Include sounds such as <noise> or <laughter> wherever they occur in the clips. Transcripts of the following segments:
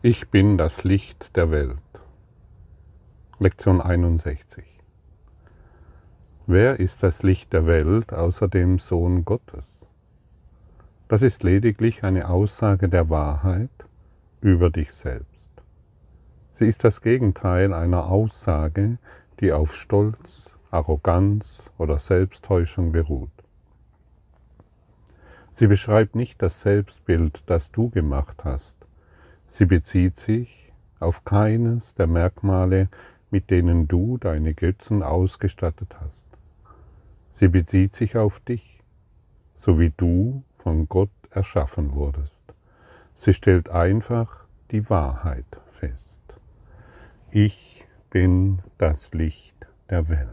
Ich bin das Licht der Welt. Lektion 61. Wer ist das Licht der Welt außer dem Sohn Gottes? Das ist lediglich eine Aussage der Wahrheit über dich selbst. Sie ist das Gegenteil einer Aussage, die auf Stolz, Arroganz oder Selbsttäuschung beruht. Sie beschreibt nicht das Selbstbild, das du gemacht hast, Sie bezieht sich auf keines der Merkmale, mit denen du deine Götzen ausgestattet hast. Sie bezieht sich auf dich, so wie du von Gott erschaffen wurdest. Sie stellt einfach die Wahrheit fest. Ich bin das Licht der Welt.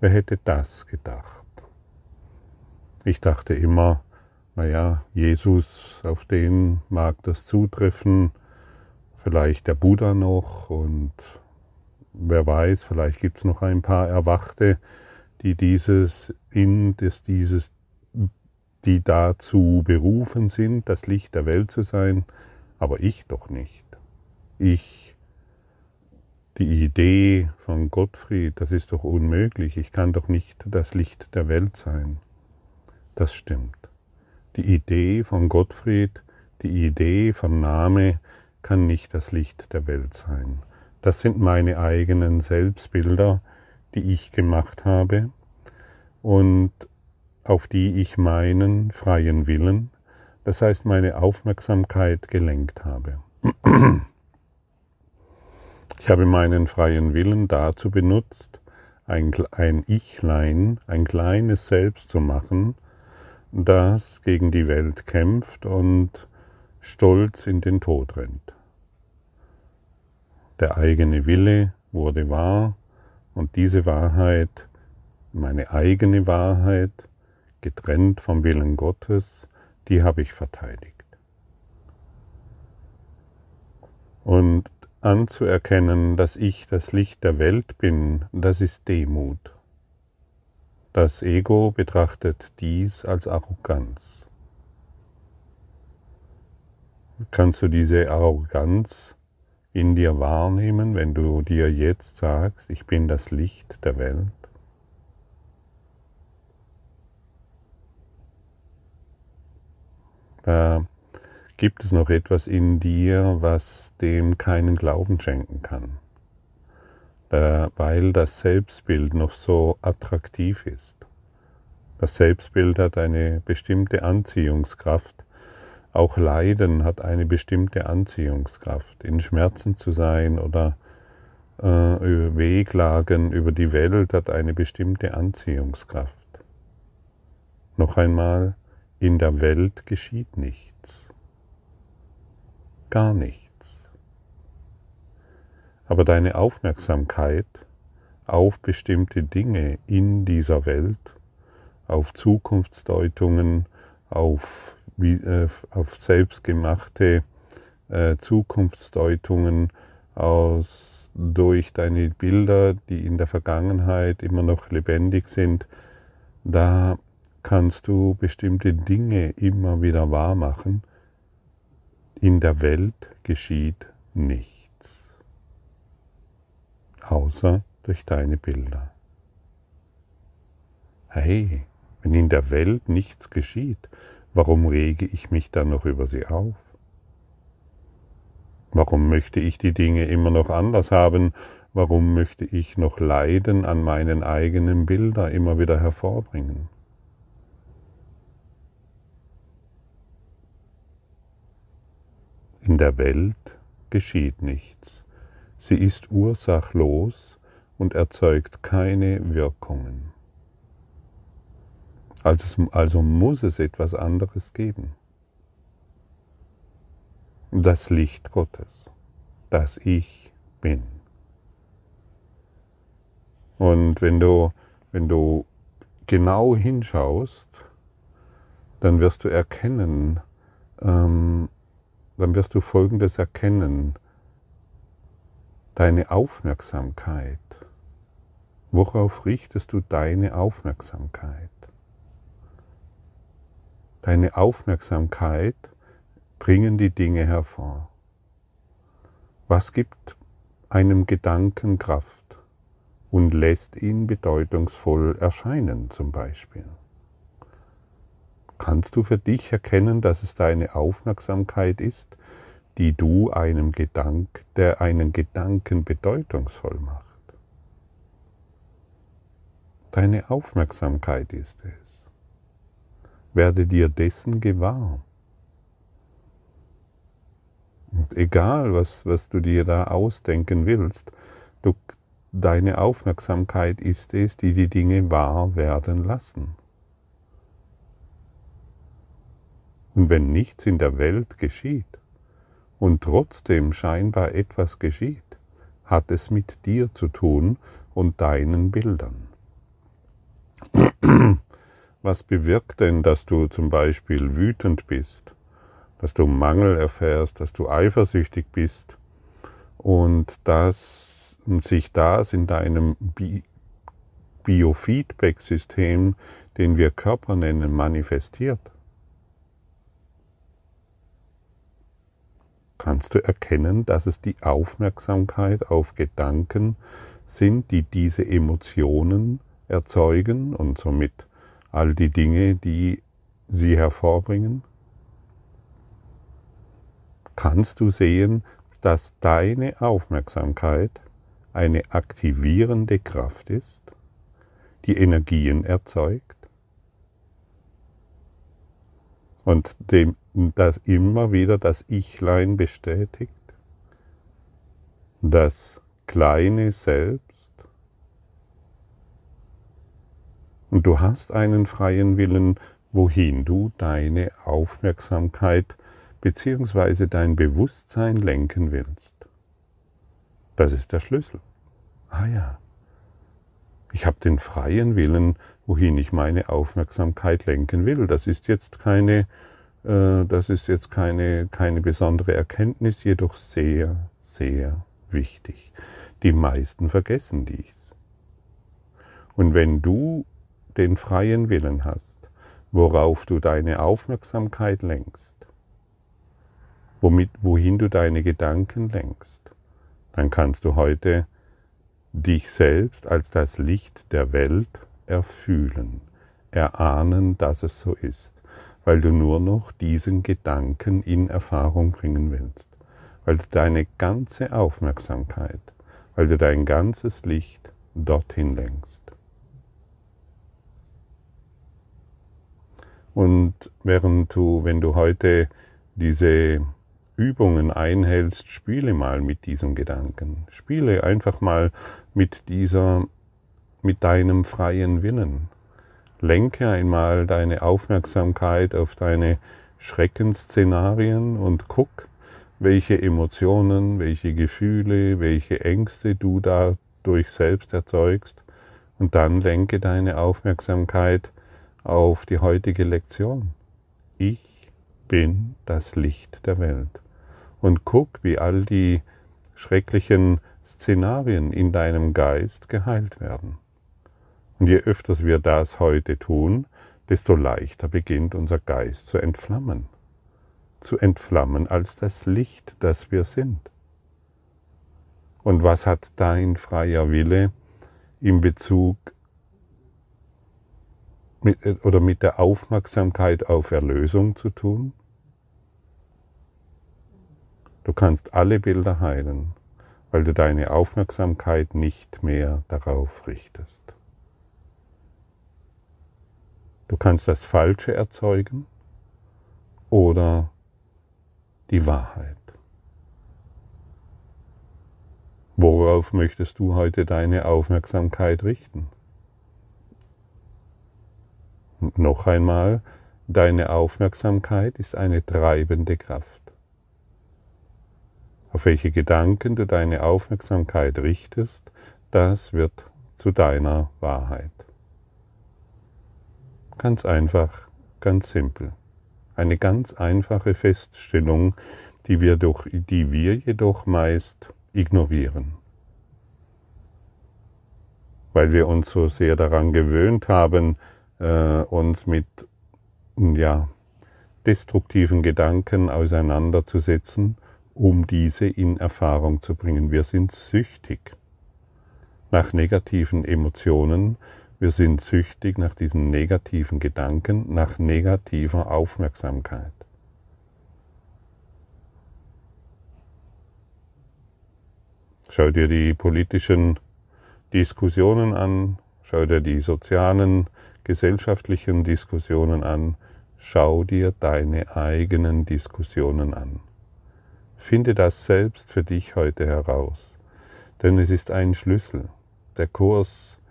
Wer hätte das gedacht? Ich dachte immer, naja, Jesus, auf den mag das zutreffen, vielleicht der Buddha noch und wer weiß, vielleicht gibt es noch ein paar Erwachte, die dieses in das, dieses, die dazu berufen sind, das Licht der Welt zu sein, aber ich doch nicht. Ich, die Idee von Gottfried, das ist doch unmöglich. Ich kann doch nicht das Licht der Welt sein. Das stimmt. Die Idee von Gottfried, die Idee von Name kann nicht das Licht der Welt sein. Das sind meine eigenen Selbstbilder, die ich gemacht habe und auf die ich meinen freien Willen, das heißt meine Aufmerksamkeit gelenkt habe. Ich habe meinen freien Willen dazu benutzt, ein, ein Ichlein, ein kleines Selbst zu machen, das gegen die Welt kämpft und stolz in den Tod rennt. Der eigene Wille wurde wahr und diese Wahrheit, meine eigene Wahrheit, getrennt vom Willen Gottes, die habe ich verteidigt. Und anzuerkennen, dass ich das Licht der Welt bin, das ist Demut. Das Ego betrachtet dies als Arroganz. Kannst du diese Arroganz in dir wahrnehmen, wenn du dir jetzt sagst, ich bin das Licht der Welt? Da gibt es noch etwas in dir, was dem keinen Glauben schenken kann. Äh, weil das Selbstbild noch so attraktiv ist. Das Selbstbild hat eine bestimmte Anziehungskraft. Auch Leiden hat eine bestimmte Anziehungskraft. In Schmerzen zu sein oder äh, Wehklagen über die Welt hat eine bestimmte Anziehungskraft. Noch einmal, in der Welt geschieht nichts. Gar nichts aber deine Aufmerksamkeit auf bestimmte Dinge in dieser Welt, auf Zukunftsdeutungen, auf, äh, auf selbstgemachte äh, Zukunftsdeutungen aus, durch deine Bilder, die in der Vergangenheit immer noch lebendig sind, da kannst du bestimmte Dinge immer wieder wahr machen. In der Welt geschieht nichts außer durch deine Bilder. Hey, wenn in der Welt nichts geschieht, warum rege ich mich dann noch über sie auf? Warum möchte ich die Dinge immer noch anders haben? Warum möchte ich noch Leiden an meinen eigenen Bildern immer wieder hervorbringen? In der Welt geschieht nichts. Sie ist ursachlos und erzeugt keine Wirkungen. Also, also muss es etwas anderes geben. Das Licht Gottes, das Ich bin. Und wenn du, wenn du genau hinschaust, dann wirst du erkennen, ähm, dann wirst du Folgendes erkennen, deine Aufmerksamkeit? Worauf richtest du deine Aufmerksamkeit? Deine Aufmerksamkeit bringen die Dinge hervor. Was gibt einem Gedanken Kraft und lässt ihn bedeutungsvoll erscheinen zum Beispiel? Kannst du für dich erkennen, dass es deine Aufmerksamkeit ist, die du einem Gedank, der einen Gedanken bedeutungsvoll macht? Deine Aufmerksamkeit ist es. Werde dir dessen gewahr. Und egal, was, was du dir da ausdenken willst, du, deine Aufmerksamkeit ist es, die die Dinge wahr werden lassen. Und wenn nichts in der Welt geschieht und trotzdem scheinbar etwas geschieht, hat es mit dir zu tun und deinen Bildern. <clears throat> Was bewirkt denn, dass du zum Beispiel wütend bist, dass du Mangel erfährst, dass du eifersüchtig bist und dass sich das in deinem Bi Biofeedback-System, den wir Körper nennen, manifestiert? Kannst du erkennen, dass es die Aufmerksamkeit auf Gedanken sind, die diese Emotionen erzeugen und somit all die Dinge, die sie hervorbringen? Kannst du sehen, dass deine Aufmerksamkeit eine aktivierende Kraft ist, die Energien erzeugt und dem das immer wieder das Ichlein bestätigt, das kleine Selbst Und du hast einen freien Willen, wohin du deine Aufmerksamkeit bzw. dein Bewusstsein lenken willst. Das ist der Schlüssel. Ah ja, ich habe den freien Willen, wohin ich meine Aufmerksamkeit lenken will. Das ist jetzt keine, das ist jetzt keine, keine besondere Erkenntnis, jedoch sehr, sehr wichtig. Die meisten vergessen dies. Und wenn du den freien Willen hast, worauf du deine Aufmerksamkeit lenkst, womit, wohin du deine Gedanken lenkst, dann kannst du heute dich selbst als das Licht der Welt erfühlen, erahnen, dass es so ist, weil du nur noch diesen Gedanken in Erfahrung bringen willst, weil du deine ganze Aufmerksamkeit, weil du dein ganzes Licht dorthin lenkst. Und während du, wenn du heute diese Übungen einhältst, spiele mal mit diesem Gedanken. Spiele einfach mal mit dieser, mit deinem freien Willen. Lenke einmal deine Aufmerksamkeit auf deine Schreckensszenarien und guck, welche Emotionen, welche Gefühle, welche Ängste du dadurch selbst erzeugst. Und dann lenke deine Aufmerksamkeit auf die heutige Lektion. Ich bin das Licht der Welt. Und guck, wie all die schrecklichen Szenarien in deinem Geist geheilt werden. Und je öfter wir das heute tun, desto leichter beginnt unser Geist zu entflammen. Zu entflammen als das Licht, das wir sind. Und was hat dein freier Wille in Bezug mit, oder mit der Aufmerksamkeit auf Erlösung zu tun? Du kannst alle Bilder heilen, weil du deine Aufmerksamkeit nicht mehr darauf richtest. Du kannst das Falsche erzeugen oder die Wahrheit. Worauf möchtest du heute deine Aufmerksamkeit richten? noch einmal, deine Aufmerksamkeit ist eine treibende Kraft. Auf welche Gedanken du deine Aufmerksamkeit richtest, das wird zu deiner Wahrheit. Ganz einfach, ganz simpel. Eine ganz einfache Feststellung, die wir, durch, die wir jedoch meist ignorieren. Weil wir uns so sehr daran gewöhnt haben, äh, uns mit ja, destruktiven Gedanken auseinanderzusetzen um diese in Erfahrung zu bringen. Wir sind süchtig nach negativen Emotionen, wir sind süchtig nach diesen negativen Gedanken, nach negativer Aufmerksamkeit. Schau dir die politischen Diskussionen an, schau dir die sozialen, gesellschaftlichen Diskussionen an, schau dir deine eigenen Diskussionen an. Finde das selbst für dich heute heraus, denn es ist ein Schlüssel. Der Kurs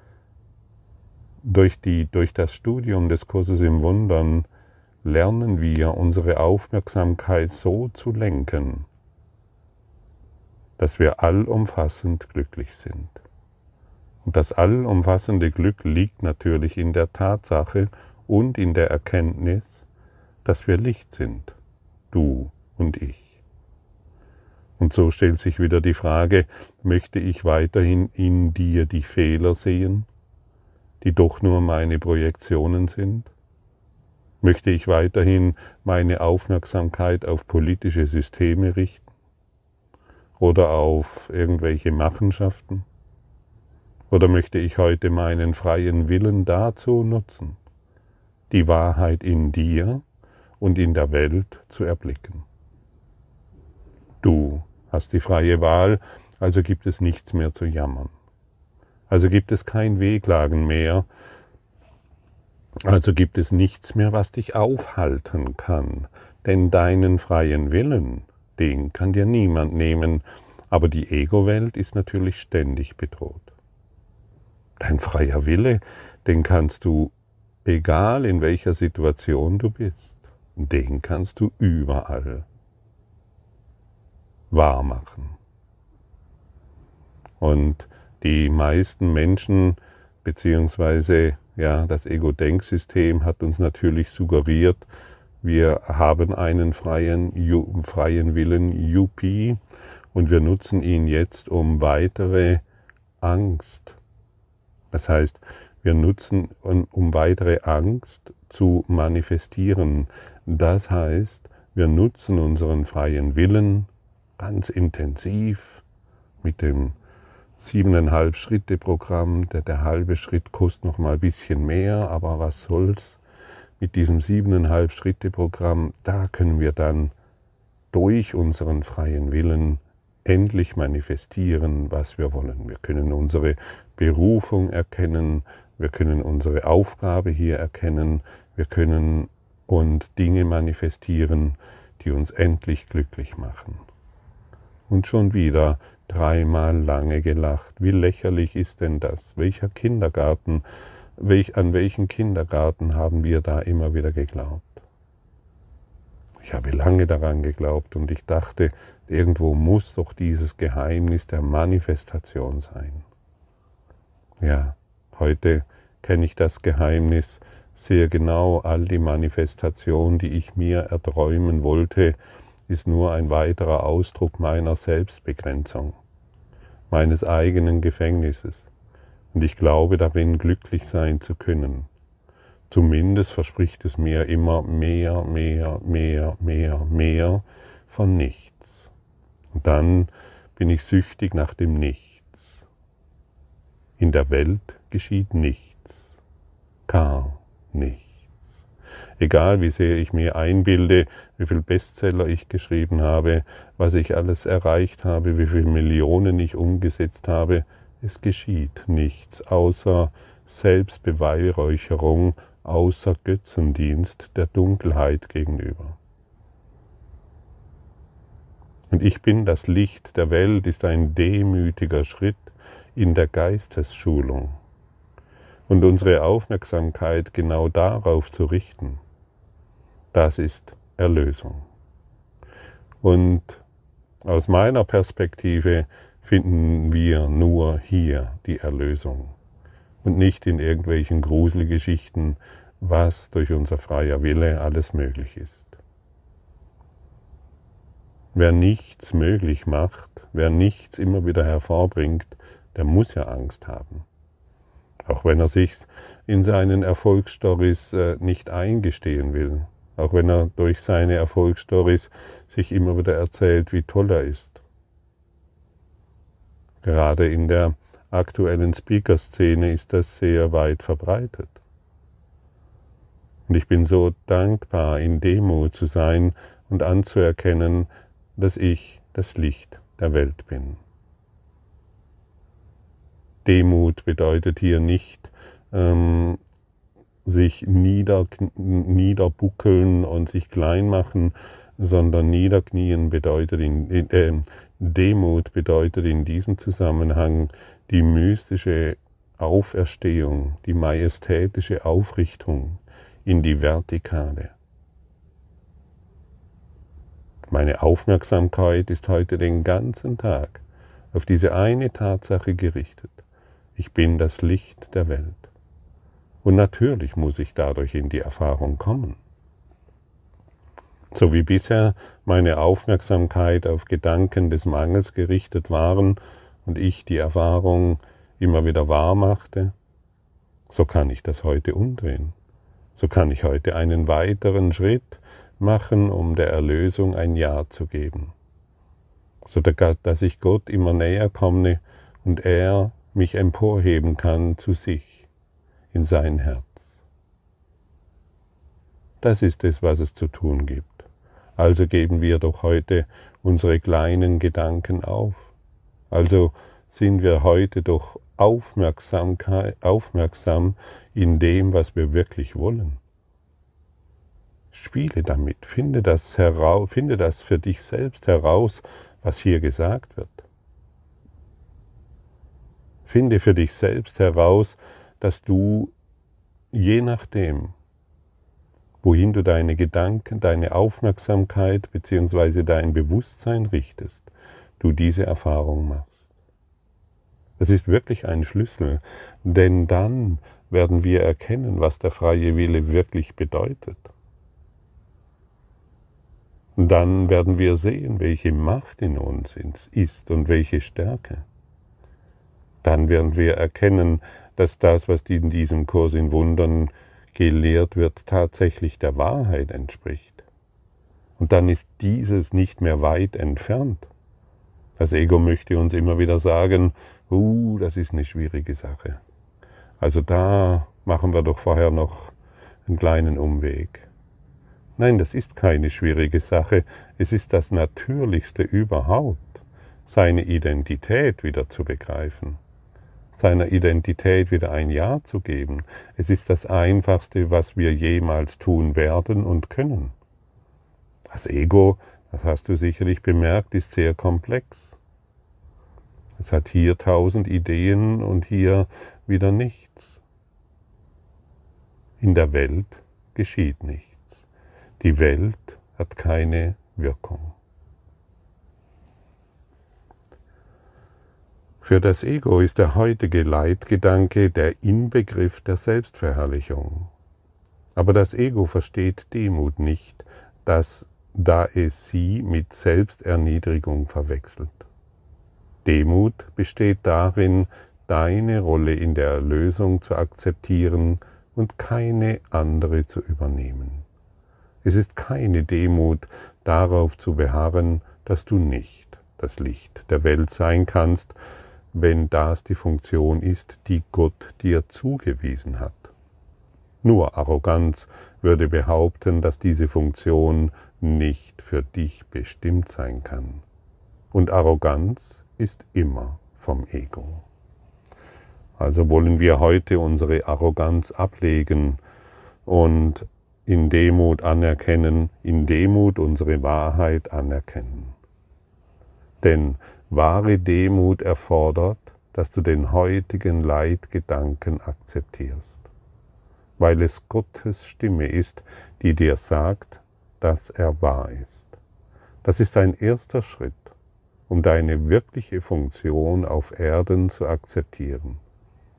durch, die, durch das Studium des Kurses im Wundern lernen wir unsere Aufmerksamkeit so zu lenken, dass wir allumfassend glücklich sind. Und das allumfassende Glück liegt natürlich in der Tatsache und in der Erkenntnis, dass wir Licht sind, du und ich. Und so stellt sich wieder die Frage, möchte ich weiterhin in dir die Fehler sehen, die doch nur meine Projektionen sind? Möchte ich weiterhin meine Aufmerksamkeit auf politische Systeme richten oder auf irgendwelche Machenschaften? Oder möchte ich heute meinen freien Willen dazu nutzen, die Wahrheit in dir und in der Welt zu erblicken? Du hast die freie Wahl, also gibt es nichts mehr zu jammern. Also gibt es kein Wehklagen mehr, also gibt es nichts mehr, was dich aufhalten kann, denn deinen freien Willen, den kann dir niemand nehmen, aber die Ego-Welt ist natürlich ständig bedroht. Dein freier Wille, den kannst du, egal in welcher Situation du bist, den kannst du überall wahr machen. Und die meisten Menschen, beziehungsweise ja, das Ego-Denksystem hat uns natürlich suggeriert, wir haben einen freien, freien Willen, UP, und wir nutzen ihn jetzt, um weitere Angst das heißt, wir nutzen, um weitere Angst zu manifestieren. Das heißt, wir nutzen unseren freien Willen ganz intensiv mit dem siebeneinhalb Schritte Programm. Der, der halbe Schritt kostet noch mal ein bisschen mehr, aber was soll's? Mit diesem siebeneinhalb Schritte Programm, da können wir dann durch unseren freien Willen endlich manifestieren, was wir wollen. Wir können unsere Berufung erkennen, wir können unsere Aufgabe hier erkennen, wir können und Dinge manifestieren, die uns endlich glücklich machen. Und schon wieder dreimal lange gelacht. Wie lächerlich ist denn das? Welcher Kindergarten, welch, an welchen Kindergarten haben wir da immer wieder geglaubt? Ich habe lange daran geglaubt und ich dachte, irgendwo muss doch dieses Geheimnis der Manifestation sein. Ja, heute kenne ich das Geheimnis sehr genau. All die Manifestation, die ich mir erträumen wollte, ist nur ein weiterer Ausdruck meiner Selbstbegrenzung, meines eigenen Gefängnisses. Und ich glaube darin, glücklich sein zu können. Zumindest verspricht es mir immer mehr, mehr, mehr, mehr, mehr von nichts. Und dann bin ich süchtig nach dem Nichts. In der Welt geschieht nichts, gar nichts. Egal wie sehr ich mir einbilde, wie viel Bestseller ich geschrieben habe, was ich alles erreicht habe, wie viele Millionen ich umgesetzt habe, es geschieht nichts außer Selbstbeweihräucherung, außer Götzendienst der Dunkelheit gegenüber. Und ich bin das Licht der Welt ist ein demütiger Schritt, in der Geistesschulung und unsere Aufmerksamkeit genau darauf zu richten, das ist Erlösung. Und aus meiner Perspektive finden wir nur hier die Erlösung und nicht in irgendwelchen Gruselgeschichten, was durch unser freier Wille alles möglich ist. Wer nichts möglich macht, wer nichts immer wieder hervorbringt, der muss ja Angst haben. Auch wenn er sich in seinen Erfolgsstories äh, nicht eingestehen will. Auch wenn er durch seine Erfolgsstories sich immer wieder erzählt, wie toll er ist. Gerade in der aktuellen Speaker-Szene ist das sehr weit verbreitet. Und ich bin so dankbar, in Demut zu sein und anzuerkennen, dass ich das Licht der Welt bin. Demut bedeutet hier nicht ähm, sich nieder, niederbuckeln und sich klein machen, sondern niederknien bedeutet in, äh, Demut bedeutet in diesem Zusammenhang die mystische Auferstehung, die majestätische Aufrichtung in die Vertikale. Meine Aufmerksamkeit ist heute den ganzen Tag auf diese eine Tatsache gerichtet. Ich bin das Licht der Welt. Und natürlich muss ich dadurch in die Erfahrung kommen. So wie bisher meine Aufmerksamkeit auf Gedanken des Mangels gerichtet waren und ich die Erfahrung immer wieder wahr machte, so kann ich das heute umdrehen. So kann ich heute einen weiteren Schritt machen, um der Erlösung ein Ja zu geben. So dass ich Gott immer näher komme und er mich emporheben kann zu sich, in sein Herz. Das ist es, was es zu tun gibt. Also geben wir doch heute unsere kleinen Gedanken auf. Also sind wir heute doch aufmerksam in dem, was wir wirklich wollen. Spiele damit, finde das, heraus, finde das für dich selbst heraus, was hier gesagt wird. Finde für dich selbst heraus, dass du je nachdem, wohin du deine Gedanken, deine Aufmerksamkeit bzw. dein Bewusstsein richtest, du diese Erfahrung machst. Das ist wirklich ein Schlüssel, denn dann werden wir erkennen, was der freie Wille wirklich bedeutet. Dann werden wir sehen, welche Macht in uns ist und welche Stärke. Dann werden wir erkennen, dass das, was in diesem Kurs in Wundern gelehrt wird, tatsächlich der Wahrheit entspricht. Und dann ist dieses nicht mehr weit entfernt. Das Ego möchte uns immer wieder sagen, uh, das ist eine schwierige Sache. Also da machen wir doch vorher noch einen kleinen Umweg. Nein, das ist keine schwierige Sache, es ist das Natürlichste überhaupt, seine Identität wieder zu begreifen seiner Identität wieder ein Ja zu geben. Es ist das Einfachste, was wir jemals tun werden und können. Das Ego, das hast du sicherlich bemerkt, ist sehr komplex. Es hat hier tausend Ideen und hier wieder nichts. In der Welt geschieht nichts. Die Welt hat keine Wirkung. Für das Ego ist der heutige Leitgedanke der Inbegriff der Selbstverherrlichung. Aber das Ego versteht Demut nicht, dass, da es sie mit Selbsterniedrigung verwechselt. Demut besteht darin, deine Rolle in der Erlösung zu akzeptieren und keine andere zu übernehmen. Es ist keine Demut, darauf zu beharren, dass du nicht das Licht der Welt sein kannst, wenn das die Funktion ist, die Gott dir zugewiesen hat. Nur Arroganz würde behaupten, dass diese Funktion nicht für dich bestimmt sein kann. Und Arroganz ist immer vom Ego. Also wollen wir heute unsere Arroganz ablegen und in Demut anerkennen, in Demut unsere Wahrheit anerkennen. Denn Wahre Demut erfordert, dass du den heutigen Leitgedanken akzeptierst, weil es Gottes Stimme ist, die dir sagt, dass er wahr ist. Das ist ein erster Schritt, um deine wirkliche Funktion auf Erden zu akzeptieren.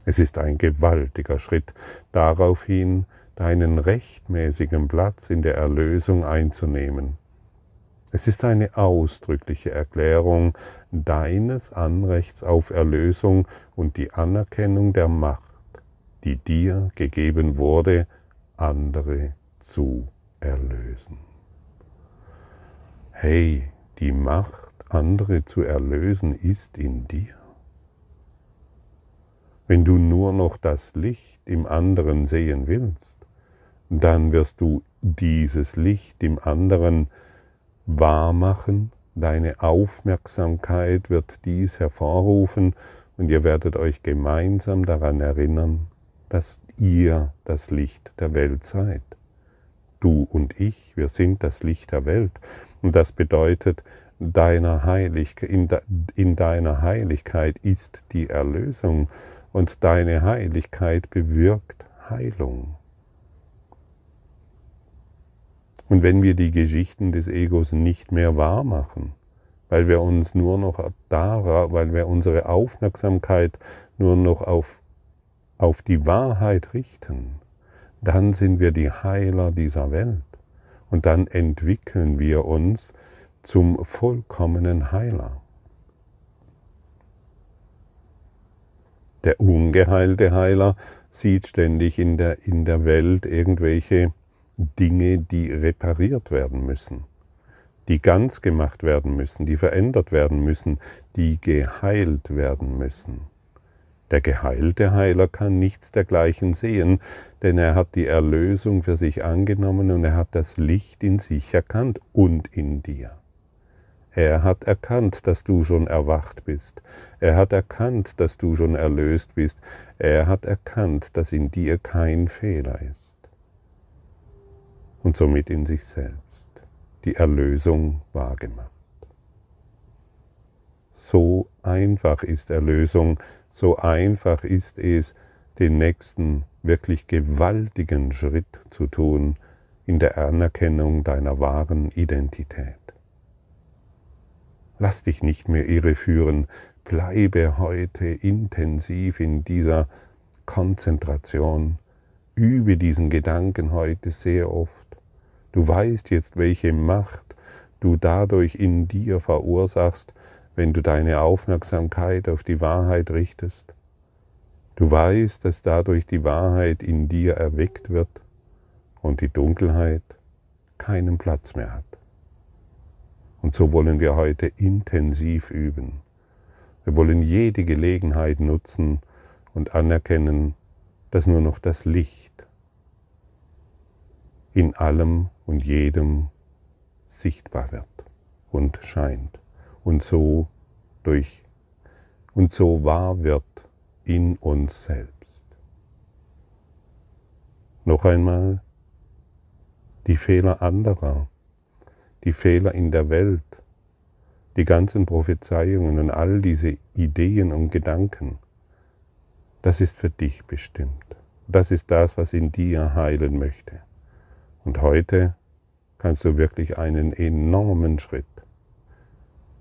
Es ist ein gewaltiger Schritt darauf hin, deinen rechtmäßigen Platz in der Erlösung einzunehmen. Es ist eine ausdrückliche Erklärung deines Anrechts auf Erlösung und die Anerkennung der Macht, die dir gegeben wurde, andere zu erlösen. Hey, die Macht, andere zu erlösen, ist in dir. Wenn du nur noch das Licht im anderen sehen willst, dann wirst du dieses Licht im anderen wahrmachen, deine Aufmerksamkeit wird dies hervorrufen und ihr werdet euch gemeinsam daran erinnern, dass ihr das Licht der Welt seid. Du und ich, wir sind das Licht der Welt. Und das bedeutet, deiner Heilig, in, de, in deiner Heiligkeit ist die Erlösung und deine Heiligkeit bewirkt Heilung. Und wenn wir die Geschichten des Egos nicht mehr wahr machen, weil wir uns nur noch da, weil wir unsere Aufmerksamkeit nur noch auf, auf die Wahrheit richten, dann sind wir die Heiler dieser Welt. Und dann entwickeln wir uns zum vollkommenen Heiler. Der ungeheilte Heiler sieht ständig in der, in der Welt irgendwelche Dinge, die repariert werden müssen, die ganz gemacht werden müssen, die verändert werden müssen, die geheilt werden müssen. Der geheilte Heiler kann nichts dergleichen sehen, denn er hat die Erlösung für sich angenommen und er hat das Licht in sich erkannt und in dir. Er hat erkannt, dass du schon erwacht bist. Er hat erkannt, dass du schon erlöst bist. Er hat erkannt, dass in dir kein Fehler ist und somit in sich selbst die Erlösung wahrgemacht. So einfach ist Erlösung, so einfach ist es, den nächsten wirklich gewaltigen Schritt zu tun in der Anerkennung deiner wahren Identität. Lass dich nicht mehr irreführen, bleibe heute intensiv in dieser Konzentration, übe diesen Gedanken heute sehr oft Du weißt jetzt, welche Macht du dadurch in dir verursachst, wenn du deine Aufmerksamkeit auf die Wahrheit richtest. Du weißt, dass dadurch die Wahrheit in dir erweckt wird und die Dunkelheit keinen Platz mehr hat. Und so wollen wir heute intensiv üben. Wir wollen jede Gelegenheit nutzen und anerkennen, dass nur noch das Licht in allem und jedem sichtbar wird und scheint und so durch und so wahr wird in uns selbst. Noch einmal, die Fehler anderer, die Fehler in der Welt, die ganzen Prophezeiungen und all diese Ideen und Gedanken, das ist für dich bestimmt. Das ist das, was in dir heilen möchte. Und heute kannst du wirklich einen enormen Schritt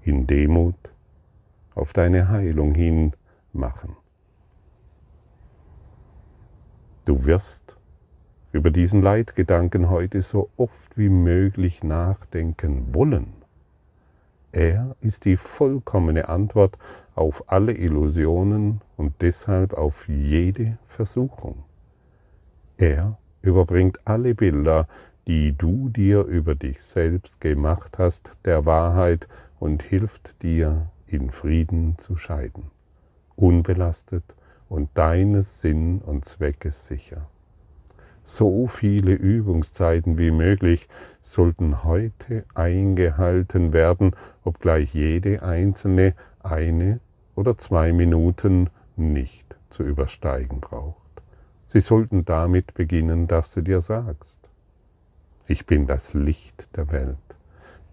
in Demut auf deine Heilung hin machen. Du wirst über diesen Leitgedanken heute so oft wie möglich nachdenken wollen. Er ist die vollkommene Antwort auf alle Illusionen und deshalb auf jede Versuchung. Er überbringt alle Bilder, die du dir über dich selbst gemacht hast, der Wahrheit und hilft dir, in Frieden zu scheiden, unbelastet und deines Sinn und Zweckes sicher. So viele Übungszeiten wie möglich sollten heute eingehalten werden, obgleich jede einzelne eine oder zwei Minuten nicht zu übersteigen braucht. Sie sollten damit beginnen, dass du dir sagst, ich bin das Licht der Welt.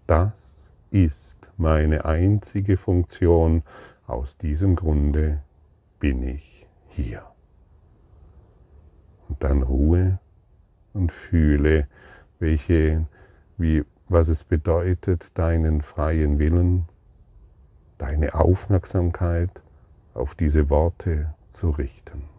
Das ist meine einzige Funktion. Aus diesem Grunde bin ich hier. Und dann Ruhe und fühle, welche, wie, was es bedeutet, deinen freien Willen, deine Aufmerksamkeit auf diese Worte zu richten.